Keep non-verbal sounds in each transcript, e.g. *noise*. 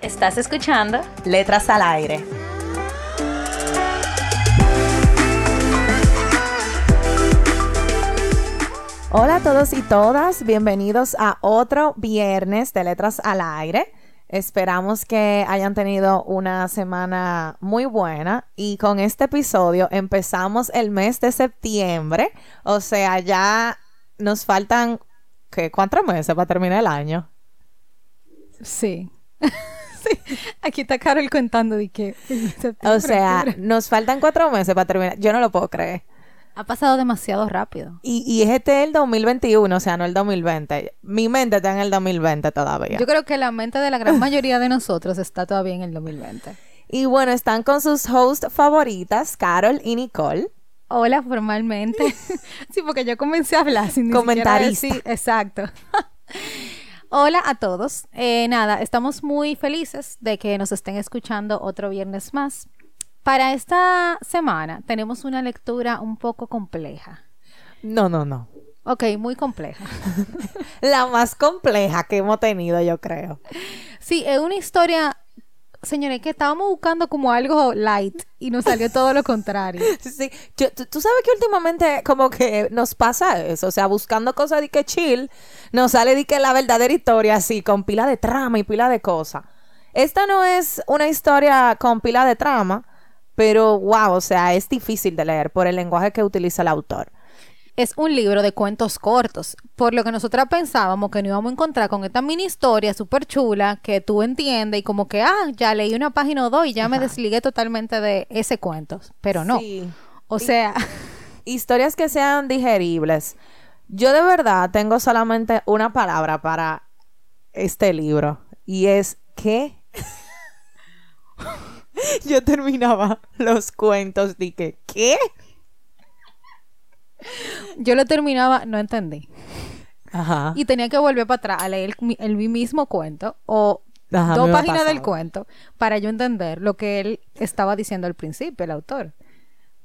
¿Estás escuchando? Letras al aire. Hola a todos y todas, bienvenidos a otro viernes de Letras al Aire. Esperamos que hayan tenido una semana muy buena y con este episodio empezamos el mes de septiembre, o sea, ya nos faltan, ¿qué? ¿Cuántos meses para terminar el año? Sí. *laughs* *laughs* sí. Aquí está Carol contando de que... O sea, nos faltan cuatro meses para terminar. Yo no lo puedo creer. Ha pasado demasiado rápido. Y, y este es el 2021, o sea, no el 2020. Mi mente está en el 2020 todavía. Yo creo que la mente de la gran mayoría de nosotros está todavía en el 2020. Y bueno, están con sus hosts favoritas, Carol y Nicole. Hola, formalmente. *laughs* sí, porque yo comencé a hablar sin ni Comentarista. siquiera decir- exacto. *laughs* Hola a todos. Eh, nada, estamos muy felices de que nos estén escuchando otro viernes más. Para esta semana tenemos una lectura un poco compleja. No, no, no. Ok, muy compleja. *laughs* La más compleja que hemos tenido, yo creo. Sí, es una historia, señores, que estábamos buscando como algo light y nos salió *laughs* todo lo contrario. Sí, yo- tú, sabes que últimamente como que nos pasa eso, o sea, buscando cosas de que chill, nos sale de que la verdadera historia así, con pila de trama y pila de cosas. Esta no es una historia con pila de trama, pero wow, o sea, es difícil de leer por el lenguaje que utiliza el autor. Es un libro de cuentos cortos, por lo que nosotras pensábamos que nos íbamos a encontrar con esta mini historia súper chula que tú entiendes y como que, ah, ya leí una página o dos y ya me desligué totalmente de ese cuento, pero no. Sí. O sea, *laughs* Historias que sean digeribles. Yo de verdad tengo solamente una palabra para este libro y es que *laughs* yo terminaba los cuentos que ¿qué? Yo lo terminaba, no entendí. Ajá. Y tenía que volver para atrás a leer el, el mismo cuento o Ajá, dos páginas del cuento para yo entender lo que él estaba diciendo al principio, el autor.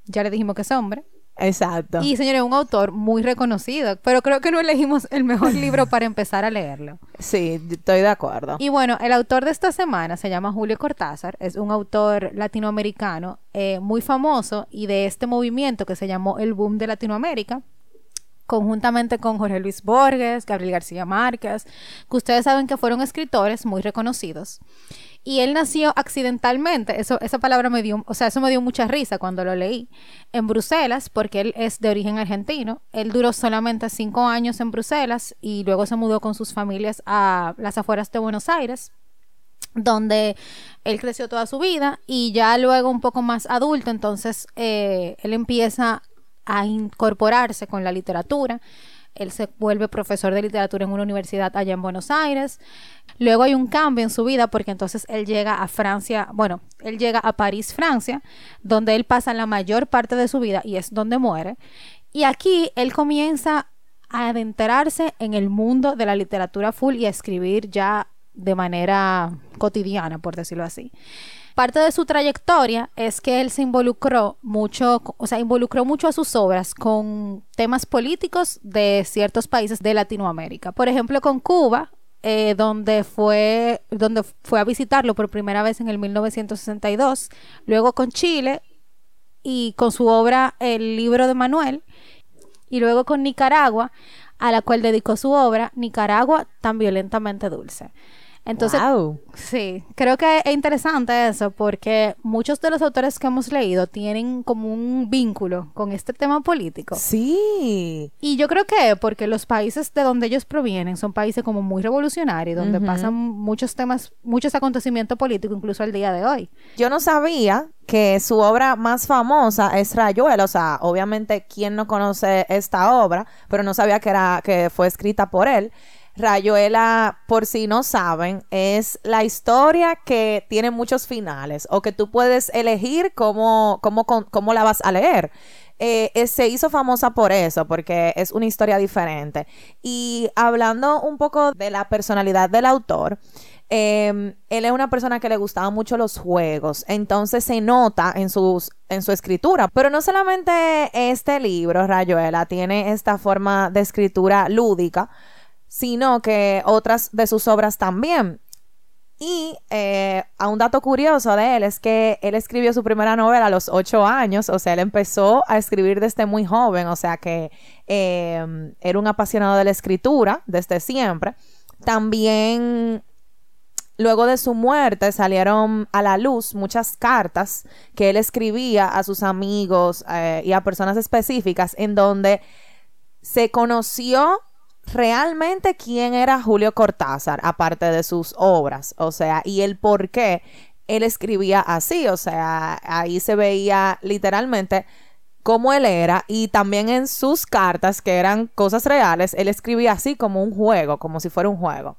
Ya le dijimos que es hombre. Exacto. Y señores, un autor muy reconocido, pero creo que no elegimos el mejor libro para empezar a leerlo. Sí, estoy de acuerdo. Y bueno, el autor de esta semana se llama Julio Cortázar, es un autor latinoamericano eh, muy famoso y de este movimiento que se llamó el boom de Latinoamérica, conjuntamente con Jorge Luis Borges, Gabriel García Márquez, que ustedes saben que fueron escritores muy reconocidos. Y él nació accidentalmente, eso, esa palabra me dio, o sea, eso me dio mucha risa cuando lo leí, en Bruselas, porque él es de origen argentino. Él duró solamente cinco años en Bruselas y luego se mudó con sus familias a las afueras de Buenos Aires donde él creció toda su vida y ya luego un poco más adulto, entonces eh, él empieza a incorporarse con la literatura. Él se vuelve profesor de literatura en una universidad allá en Buenos Aires. Luego hay un cambio en su vida porque entonces él llega a Francia, bueno, él llega a París, Francia, donde él pasa la mayor parte de su vida y es donde muere. Y aquí él comienza a adentrarse en el mundo de la literatura full y a escribir ya de manera cotidiana, por decirlo así. Parte de su trayectoria es que él se involucró mucho, o sea, involucró mucho a sus obras con temas políticos de ciertos países de Latinoamérica. Por ejemplo, con Cuba, eh, donde fue donde fue a visitarlo por primera vez en el 1962, luego con Chile y con su obra El libro de Manuel, y luego con Nicaragua, a la cual dedicó su obra Nicaragua tan violentamente dulce. Entonces, Wow. Sí, creo que es interesante eso porque muchos de los autores que hemos leído tienen como un vínculo con este tema político. Sí. Y yo creo que porque los países de donde ellos provienen son países como muy revolucionarios, donde pasan muchos temas, muchos acontecimientos políticos, incluso al día de hoy. Yo no sabía que su obra más famosa es Rayuela, o sea, obviamente quién no conoce esta obra, pero no sabía que era que fue escrita por él. Rayuela, por si no saben, es la historia que tiene muchos finales o que tú puedes elegir cómo, cómo, cómo la vas a leer. Eh, se hizo famosa por eso, porque es una historia diferente. Y hablando un poco de la personalidad del autor, em, él es una persona que le gustaban mucho los juegos, entonces se nota en, sus, en su escritura. Pero no solamente este libro, Rayuela, tiene esta forma de escritura lúdica, sino que otras de sus obras también. Y eh, a un dato curioso de él es que él escribió su primera novela a los ocho años, o sea, él empezó a escribir desde muy joven, o sea que em, era un apasionado de la escritura desde siempre. También luego de su muerte salieron a la luz muchas cartas que él escribía a sus amigos eh, y a personas específicas en donde se conoció realmente quién era Julio Cortázar, aparte de sus obras, o sea, y el por qué él escribía así, o sea, ahí se veía literalmente cómo él era y también en sus cartas, que eran cosas reales, él escribía así como un juego, como si fuera un juego.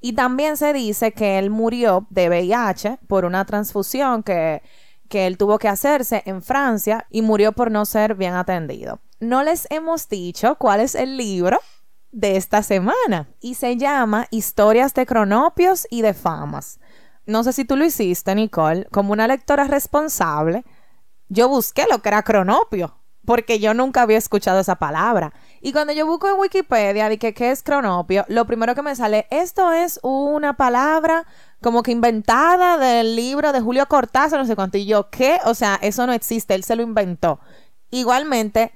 Y también se dice que él murió de VIH por una transfusión que, que él tuvo que hacerse en Francia y murió por no ser bien atendido. No les hemos dicho cuál es el libro de esta semana y se llama Historias de cronopios y de famas. No sé si tú lo hiciste, Nicole, como una lectora responsable. Yo busqué lo que era cronopio, porque yo nunca había escuchado esa palabra. Y cuando yo busco en Wikipedia de que qué es cronopio, lo primero que me sale, esto es una palabra como que inventada del libro de Julio Cortázar, no sé cuánto. Y yo, ¿qué? O sea, eso no existe, él se lo inventó. Igualmente,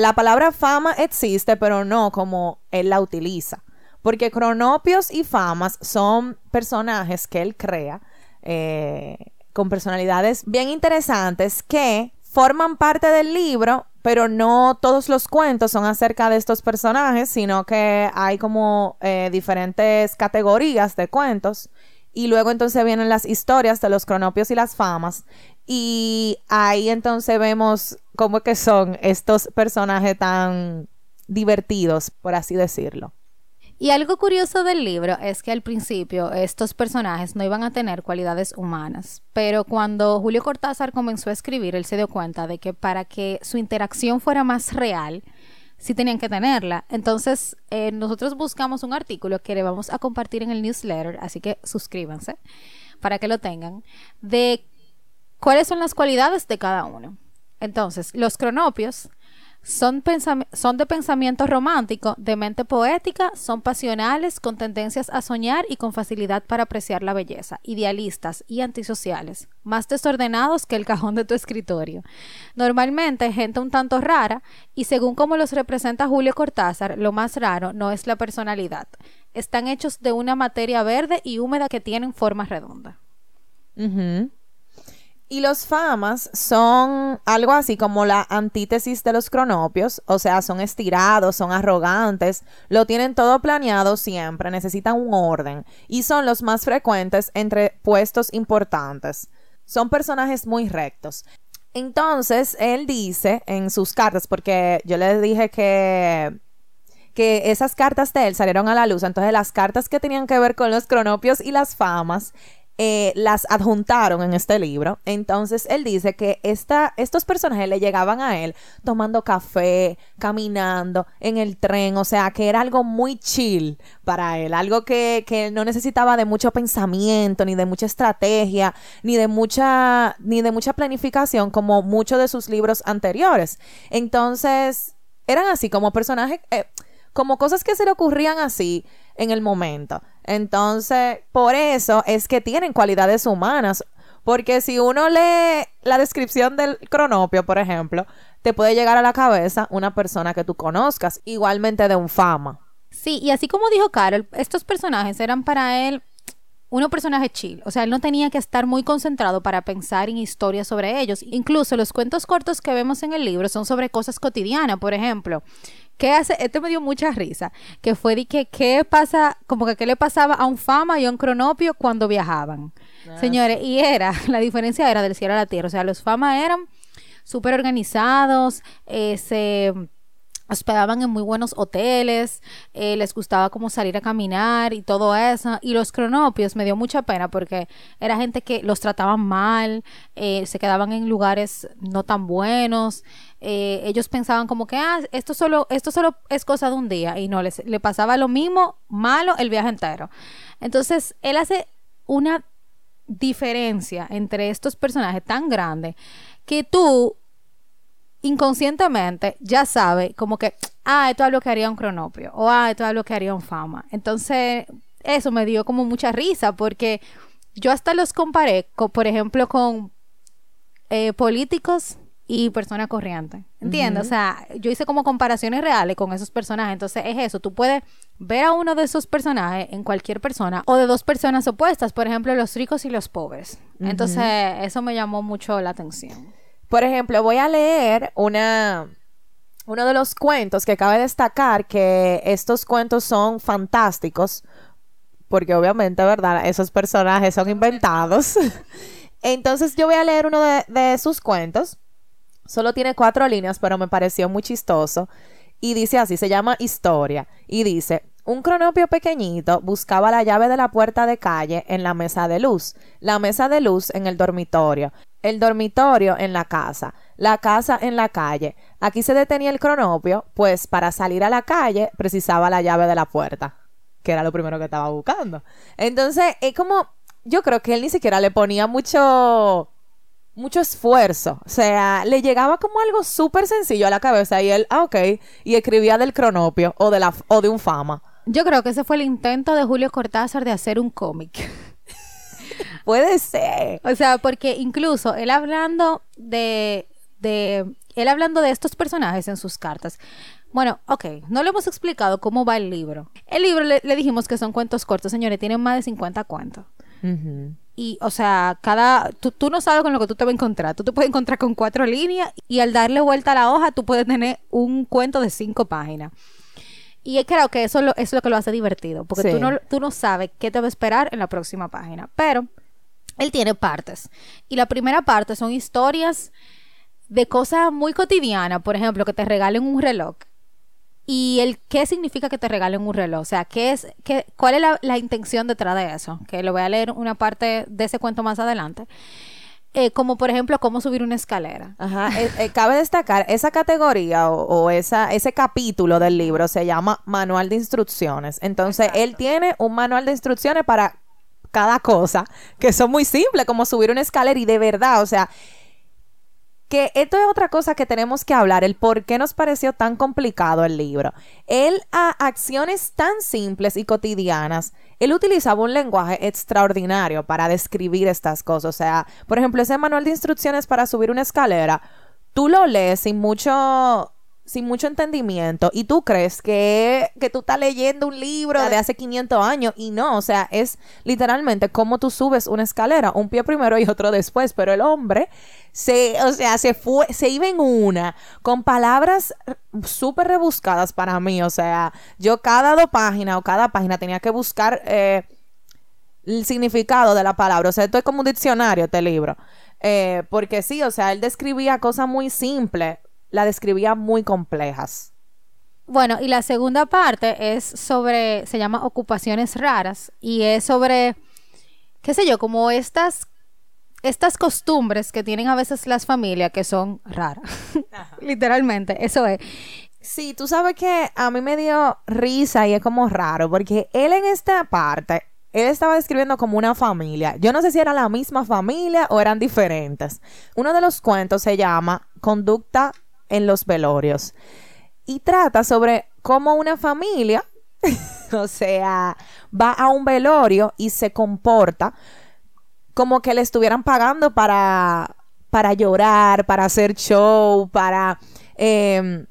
la palabra fama existe, pero no como él la utiliza. Porque cronopios y famas son personajes que él crea eh, con personalidades bien interesantes que forman parte del libro, pero no todos los cuentos son acerca de estos personajes, sino que hay como eh, diferentes categorías de cuentos. Y luego entonces vienen las historias de los cronopios y las famas. Y ahí entonces vemos cómo que son estos personajes tan divertidos, por así decirlo. Y algo curioso del libro es que al principio estos personajes no iban a tener cualidades humanas, pero cuando Julio Cortázar comenzó a escribir, él se dio cuenta de que para que su interacción fuera más real, sí tenían que tenerla. Entonces, eh, nosotros buscamos un artículo que le vamos a compartir en el newsletter, así que suscríbanse para que lo tengan, de cuáles son las cualidades de cada uno. Entonces, los cronopios son, de pensamiento romántico, de mente poética, son pasionales, con tendencias a soñar y con facilidad para apreciar la belleza, idealistas y antisociales, más desordenados que el cajón de tu escritorio. Normalmente gente un tanto rara, y según como los representa Julio Cortázar, lo más raro no es la personalidad. Están hechos de una materia verde y húmeda que tienen forma redonda. Y los famas son algo así como la antítesis de los cronopios, o sea, son estirados, son arrogantes, lo tienen todo planeado siempre, necesitan un orden y son los más frecuentes entre puestos importantes. Son personajes muy rectos. Entonces, él dice en sus cartas, porque yo le dije que que esas cartas de él salieron a la luz. Entonces, las cartas que tenían que ver con los cronopios y las famas, eh, las adjuntaron en este libro. Entonces él dice que esta, estos personajes le llegaban a él tomando café, caminando en el tren, o sea, que era algo muy chill para él, algo que, que no necesitaba de mucho pensamiento, ni de mucha estrategia, ni de mucha, ni de mucha planificación como muchos de sus libros anteriores. Entonces, eran así como personajes, eh, como cosas que se le ocurrían así en el momento. Entonces, por eso es que tienen cualidades humanas. Porque si uno lee la descripción del cronopio, por ejemplo, te puede llegar a la cabeza una persona que tú conozcas, igualmente de un fama. Sí, y así como dijo Carol, estos personajes eran para él uno personaje chill, o sea, él no tenía que estar muy concentrado para pensar en historias sobre ellos. Incluso los cuentos cortos que vemos en el libro son sobre cosas cotidianas, por ejemplo. ¿Qué hace? Este me dio mucha risa, que fue de que qué pasa, como que qué le pasaba a un fama y a un cronopio cuando viajaban. Ah, Señores, y era, *laughs* la diferencia era del cielo a la tierra, o sea, los fama eran súper organizados, eh, se hospedaban en muy buenos hoteles, eh, les gustaba como salir a caminar y todo eso. Y los cronopios me dio mucha pena porque era gente que los trataban mal, eh, se quedaban en lugares no tan buenos. Eh, ellos pensaban como que, ah, esto solo, esto solo es cosa de un día. Y no, les, le pasaba lo mismo malo el viaje entero. Entonces, él hace una diferencia entre estos personajes tan grande que tú inconscientemente ya sabe como que, ah, esto es lo que haría un cronopio, o ah, esto es lo que haría un fama. Entonces, eso me dio como mucha risa, porque yo hasta los comparé, por ejemplo, con eh, políticos y personas corrientes. ¿Entiendes? O sea, yo hice como comparaciones reales con esos personajes. Entonces, es eso. Tú puedes ver a uno de esos personajes en cualquier persona o de dos personas opuestas, por ejemplo, los ricos y los pobres. Entonces, eso me llamó mucho la atención. Por ejemplo, voy a leer una, uno de los cuentos que cabe destacar que estos cuentos son fantásticos, porque obviamente, ¿verdad? Esos personajes son inventados. *laughs* Entonces yo voy a leer uno de, de, sus cuentos. Solo tiene cuatro líneas, pero me pareció muy chistoso. Y dice así, se llama Historia. Y dice, un cronopio pequeñito buscaba la llave de la puerta de calle en la mesa de luz, la mesa de luz en el dormitorio, el dormitorio en la casa, la casa en la calle. Aquí se detenía el cronopio, pues para salir a la calle precisaba la llave de la puerta, que era lo primero que estaba buscando. Entonces, es como, yo creo que él ni siquiera le ponía mucho, mucho esfuerzo. O sea, le llegaba como algo súper sencillo a la cabeza y él, ah, ok, y escribía del cronopio o de, la, o de un fama. Yo creo que ese fue el intento de Julio Cortázar de hacer un cómic. Puede ser. O sea, porque incluso él hablando de, de, él hablando de estos personajes en sus cartas. Bueno, ok, no le hemos explicado cómo va el libro. El libro le, dijimos que son cuentos cortos, señores, tienen más de 50 cuentos. Y, o sea, cada. Tú, tú, no sabes con lo que tú te vas a encontrar. Tú te puedes encontrar con cuatro líneas y al darle vuelta a la hoja, tú puedes tener un cuento de cinco páginas. Y creo que eso es lo, es lo que lo hace divertido, porque tú, no, tú no sabes qué te va a esperar en la próxima página. Pero él tiene partes. Y la primera parte son historias de cosas muy cotidianas, por ejemplo, que te regalen un reloj. Y el qué significa que te regalen un reloj, o sea, qué es, qué, cuál es la, intención detrás de eso, que lo voy a leer una parte de ese cuento más adelante. Eh, como por ejemplo, cómo subir una escalera. Ajá. Eh, eh, cabe destacar, esa categoría o, esa, ese capítulo del libro se llama Manual de Instrucciones. Entonces, él tiene un manual de instrucciones para cada cosa, que son muy simples, como subir una escalera y de verdad, o sea, que esto es otra cosa que tenemos que hablar, el por qué nos pareció tan complicado el libro. Él a acciones tan simples y cotidianas, él utilizaba un lenguaje extraordinario para describir estas cosas. O sea, por ejemplo, ese manual de instrucciones para subir una escalera, tú lo lees sin mucho sin mucho entendimiento y tú crees que, que tú estás leyendo un libro de hace 500 años y no, o sea, es literalmente como tú subes una escalera, un pie primero y otro después, pero el hombre se, o sea, se fue, se iba en una con palabras súper rebuscadas para mí, o sea, yo cada dos páginas o cada página tenía que buscar eh, el significado de la palabra, o sea, esto es como un diccionario este libro. Eh, porque sí, o sea, él describía cosas muy simples la describía muy complejas. Bueno, y la segunda parte es sobre, se llama ocupaciones raras y es sobre, qué sé yo, como estas, estas costumbres que tienen a veces las familias que son raras. *laughs* Literalmente, eso es. Sí, tú sabes que a mí me dio risa y es como raro porque él en esta parte, él estaba describiendo como una familia. Yo no sé si era la misma familia o eran diferentes. Uno de los cuentos se llama Conducta en los velorios. Y trata sobre cómo una familia, *laughs* o sea, va a un velorio y se comporta como que le estuvieran pagando para, para llorar, para hacer show, para em,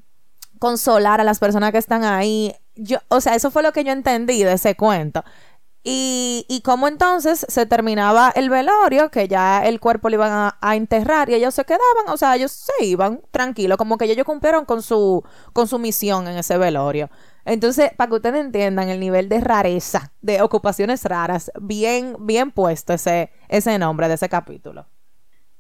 consolar a las personas que están ahí. Yo, o sea, eso fue lo que yo entendí de ese cuento. Y, y como entonces se terminaba el velorio, que ya el cuerpo le iban a, enterrar y ellos se quedaban, o sea, ellos se iban tranquilos, como que ellos cumplieron con su, con su misión en ese velorio. Entonces, para que ustedes entiendan el nivel de rareza, de ocupaciones raras, bien, bien puesto ese, ese nombre de ese capítulo.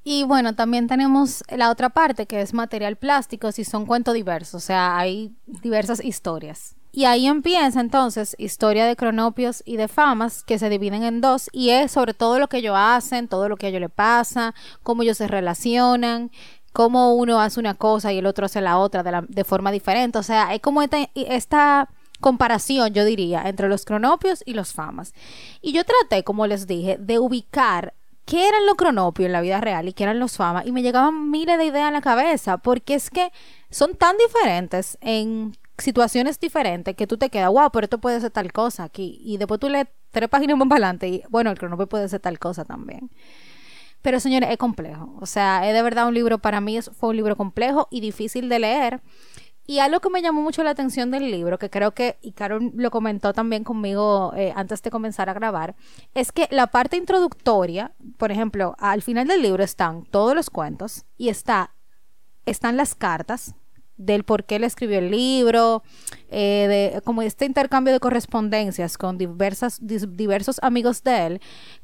Y bueno, también tenemos la otra parte que es material plástico, si son cuentos diversos, o sea, hay diversas historias. Y ahí empieza entonces historia de cronopios y de famas que se dividen en dos y es sobre todo lo que ellos hacen, todo lo que a ellos les pasa, cómo ellos se relacionan, cómo uno hace una cosa y el otro hace la otra de, forma diferente. O sea, hay como esta, esta comparación, yo diría, entre los cronopios y los famas. Y yo traté, como les dije, de ubicar qué eran los cronopios en la vida real y qué eran los famas y me llegaban miles de ideas en la cabeza porque es que son tan diferentes en situaciones diferentes que tú te quedas, wow, pero esto puede ser tal cosa aquí. Y después tú lees tres páginas más para adelante y, bueno, el cronopio puede ser tal cosa también. Pero señores, es complejo. O sea, es de verdad un libro, para mí fue un libro complejo y difícil de leer. Y algo que me llamó mucho la atención del libro, que creo que, y Carol lo comentó también conmigo eh, antes de comenzar a grabar, es que la parte introductoria, por ejemplo, al final del libro están todos los cuentos y está, están las cartas del por qué él escribió el libro, eh, de, como este intercambio de correspondencias con diversas, diversos amigos de él,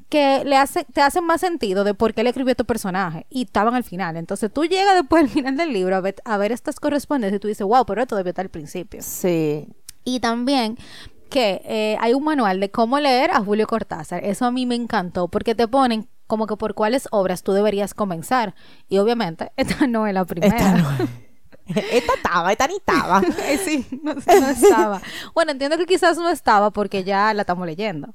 que le hace, te hacen más sentido de por qué él escribió tu personaje y estaban al final. Entonces tú llegas después al final del libro a ver, a ver estas correspondencias y tú dices, wow, pero esto debió estar al principio. Sí. Y también que eh, hay un manual de cómo leer a Julio Cortázar. Eso a mí me encantó porque te ponen como que por cuáles obras tú deberías comenzar. Y obviamente, *laughs* esta no es la primera. Esta *laughs* estaba, esta ni estaba. *laughs* sí, no, estaba. Bueno, entiendo que quizás no estaba porque ya la estamos leyendo.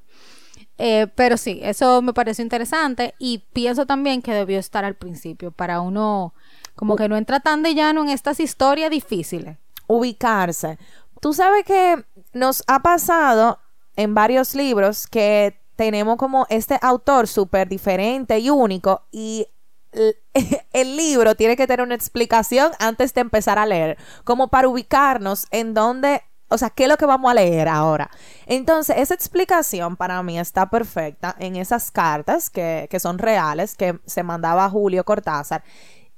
Eh, pero sí, eso me pareció interesante y pienso también que debió estar al principio para uno como que no entra tan de llano en estas historias difíciles. Ubicarse. Tú sabes que nos ha pasado en varios libros que tenemos como este autor súper diferente y único y *laughs* el libro tiene que tener una explicación antes de empezar a leer, como para ubicarnos en dónde, o sea, qué es lo que vamos a leer ahora. Entonces, esa explicación para mí está perfecta en esas cartas que, que son reales, que se mandaba Julio Cortázar.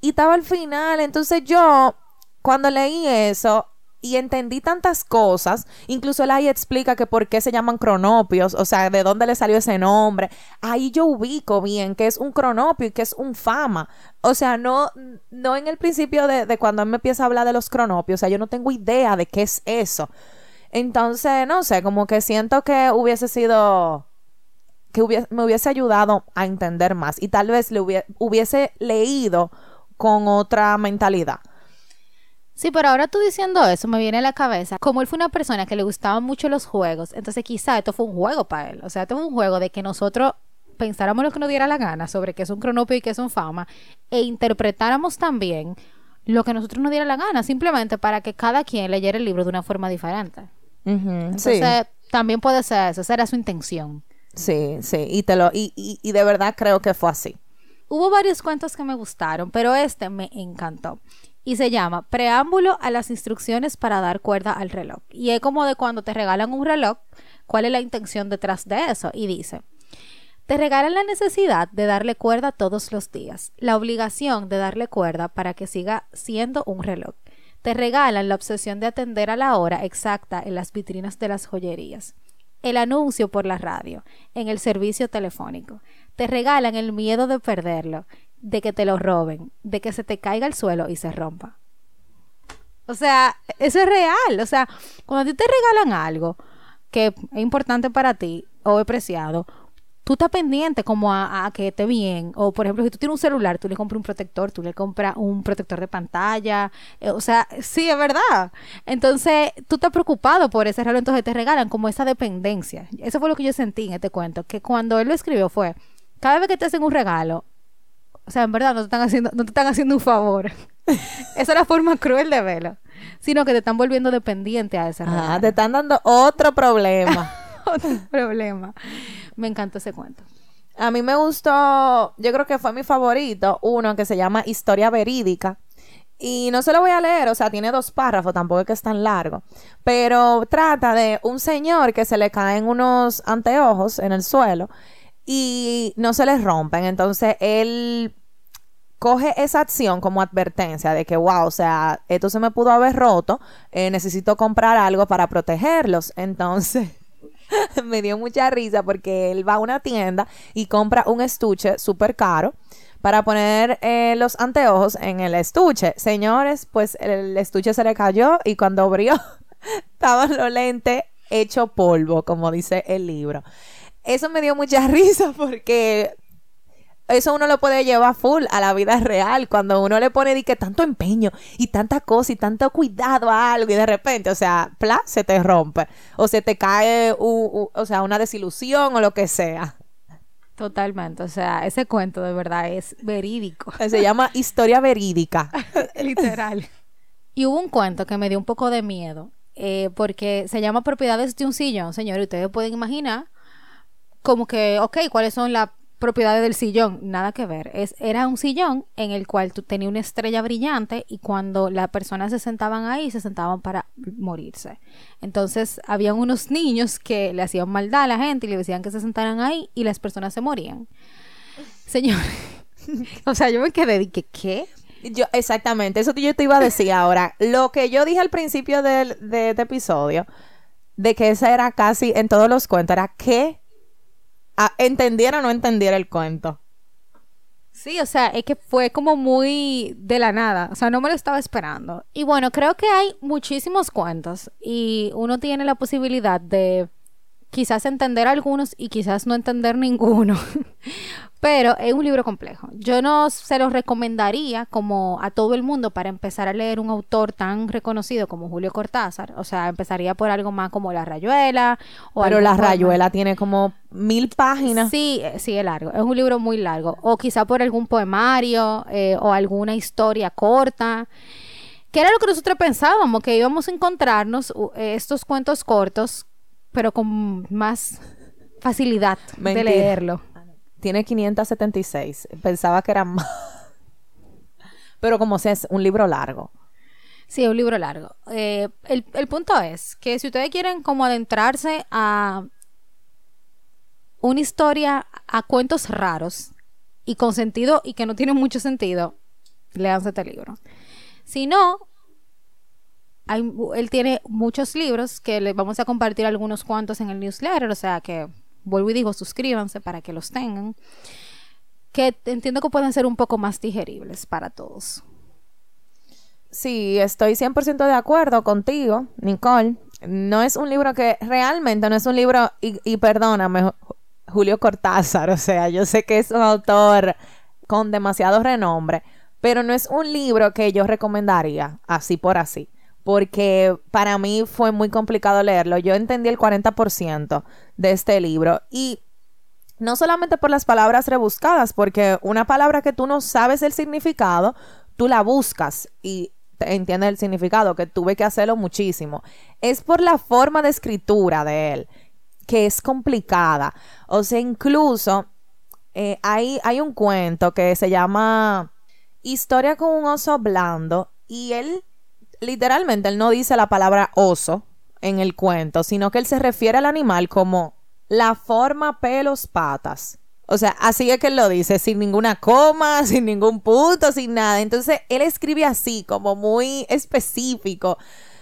Y estaba al final, entonces yo, cuando leí eso, y entendí tantas cosas. Incluso él ahí explica que por qué se llaman cronopios, o sea, de dónde le salió ese nombre. Ahí yo ubico bien que es un cronopio y que es un fama. O sea, no, no en el principio de, cuando él me empieza a hablar de los cronopios, o sea, yo no tengo idea de qué es eso. Entonces, no sé, como que siento que hubiese sido que me hubiese ayudado a entender más y tal vez le hubiese leído con otra mentalidad. Sí, pero ahora tú diciendo eso me viene a la cabeza, como él fue una persona que le gustaban mucho los juegos, entonces quizá esto fue un juego para él, o sea, esto fue un juego de que nosotros pensáramos lo que nos diera la gana sobre qué es un cronopio y qué es un fama, e interpretáramos también lo que nosotros nos diera la gana, simplemente para que cada quien leyera el libro de una forma diferente. entonces, también puede ser eso, esa era su intención. Sí, sí, y, te lo, y, y, y de verdad creo que fue así. Hubo varios cuentos que me gustaron, pero este me encantó y se llama Preámbulo a las instrucciones para dar cuerda al reloj. Y es como de cuando te regalan un reloj, cuál es la intención detrás de eso. Y dice, te regalan la necesidad de darle cuerda todos los días, la obligación de darle cuerda para que siga siendo un reloj. Te regalan la obsesión de atender a la hora exacta en las vitrinas de las joyerías, el anuncio por la radio, en el servicio telefónico. Te regalan el miedo de perderlo, de que te lo roben, de que se te caiga al suelo y se rompa. O sea, eso es real. O sea, cuando a ti te regalan algo que es importante para ti o es preciado, tú estás pendiente como a, que esté bien. O, por ejemplo, si tú tienes un celular, tú le compras un protector, tú le compras un protector de pantalla. Eh, o sea, sí, es verdad. Entonces, tú estás preocupado por ese regalo, entonces te regalan como esa dependencia. Eso fue lo que yo sentí en este cuento, que cuando él lo escribió fue, cada vez que te hacen un regalo, o sea, en verdad no te están haciendo, no te están haciendo un favor. *laughs* Esa es la forma cruel de verlo. Sino que te están volviendo dependiente a ese Ah, te están dando otro problema. *laughs* otro problema. Me encantó ese cuento. A mí me gustó, yo creo que fue mi favorito, uno que se llama Historia Verídica. Y no se lo voy a leer, o sea, tiene dos párrafos, tampoco es que es tan largo. Pero trata de un señor que se le caen unos anteojos en el suelo y no se les rompen. Entonces él coge esa acción como advertencia de que, wow, o sea, esto se me pudo haber roto, eh, necesito comprar algo para protegerlos. *laughs* Entonces, *laughs* me dio mucha risa porque él va a una tienda y compra un estuche súper caro para poner eh, los anteojos en el estuche. Señores, pues el estuche se le cayó y cuando abrió *laughs* estaban los lentes hecho polvo, como dice el libro. Eso me dio mucha *laughs* risa porque eso uno lo puede llevar full a la vida real. Cuando uno le pone que tanto empeño y tanta cosa y tanto cuidado a algo y de repente, o sea, pla, se te rompe. O se te cae, o sea, una desilusión o lo que sea. Totalmente, o sea, ese cuento de verdad es verídico. *laughs* Se llama historia verídica. *laughs* Literal. Y hubo un cuento que me dio un poco de miedo, eh, porque se llama Propiedades de un sillón, señores. Ustedes pueden imaginar como que, ok, ¿cuáles son las propiedades del sillón, nada que ver. Es, era un sillón en el cual tú tenías una estrella brillante y cuando las personas se sentaban ahí, se sentaban para morirse. Entonces, habían unos niños que le hacían maldad a la gente y le decían que se sentaran ahí y las personas se morían. Señor, *laughs* o sea, yo me quedé de que, ¿qué? Yo, exactamente, eso yo te iba a decir ahora. Lo que yo dije al principio de, de este episodio, de que esa era casi en todos los cuentos, era que entendiera o no entendiera el cuento. Sí, o sea, es que fue como muy de la nada, o sea, no me lo estaba esperando. Y bueno, creo que hay muchísimos cuentos y uno tiene la posibilidad de quizás entender algunos y quizás no entender ninguno. *laughs* Pero es un libro complejo. Yo no se lo recomendaría como a todo el mundo para empezar a leer un autor tan reconocido como Julio Cortázar. O sea, empezaría por algo más como La Rayuela. O Pero La Rayuela tiene como mil páginas. Sí, eh, sí, es largo. Es un libro muy largo. O quizá por algún poemario eh, o alguna historia corta. Que era lo que nosotros pensábamos, que íbamos a encontrarnos estos cuentos cortos, pero con más facilidad de leerlo tiene 576. Pensaba que era más. Pero como sea, es un libro largo. Sí, es un libro largo. Eh, el, el punto es que si ustedes quieren como adentrarse a una historia, a cuentos raros y con sentido y que no tienen mucho sentido, léanse este libro. Si no, él tiene muchos libros que les vamos a compartir algunos cuantos en el newsletter, o sea que vuelvo y digo, suscríbanse para que los tengan, que entiendo que pueden ser un poco más digeribles para todos. Sí, estoy 100% de acuerdo contigo, Nicole. No es un libro que realmente no es un libro, y perdóname, Julio Cortázar, o sea, yo sé que es un autor con demasiado renombre, pero no es un libro que yo recomendaría así por así porque para mí fue muy complicado leerlo. Yo entendí el 40% de este libro y no solamente por las palabras rebuscadas, porque una palabra que tú no sabes el significado, tú la buscas y entiendes el significado, que tuve que hacerlo muchísimo. Es por la forma de escritura de él, que es complicada. O sea, incluso eh, hay, hay un cuento que se llama Historia con un oso blando y él literalmente él no dice la palabra oso en el cuento, sino que él se refiere al animal como la forma, pelos, patas. O sea, así es que él lo dice, sin ninguna coma, *laughs* sin ningún punto, sin nada. Entonces, él escribe así, como muy específico.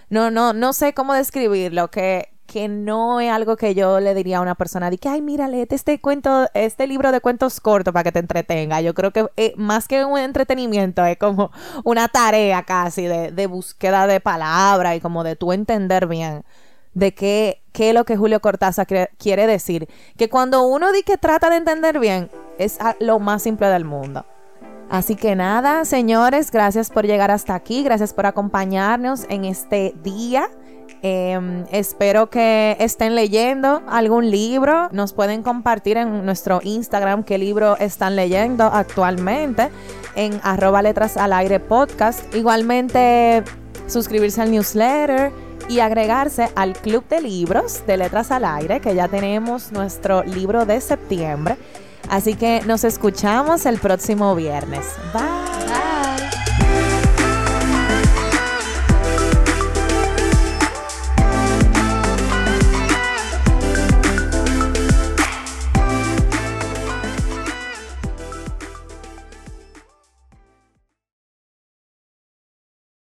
No, no, no sé cómo describirlo, que que no es algo que yo le diría a una persona de que, ay, mira, este cuento, este libro de cuentos cortos para que te entretenga. Yo creo que eh, más que un entretenimiento es como una tarea casi de, búsqueda de palabras y como de tú entender bien de qué, qué es lo que Julio Cortázar quiere decir. Que cuando uno dice que trata de entender bien, es lo más simple del mundo. Así que nada, señores, gracias por llegar hasta aquí, gracias por acompañarnos en este día. Em, espero que estén leyendo algún libro. Nos pueden compartir en nuestro Instagram qué libro están leyendo actualmente en arroba letras al aire podcast. Igualmente suscribirse al newsletter y agregarse al club de libros de letras al aire que ya tenemos nuestro libro de septiembre. Así que nos escuchamos el próximo viernes. Bye.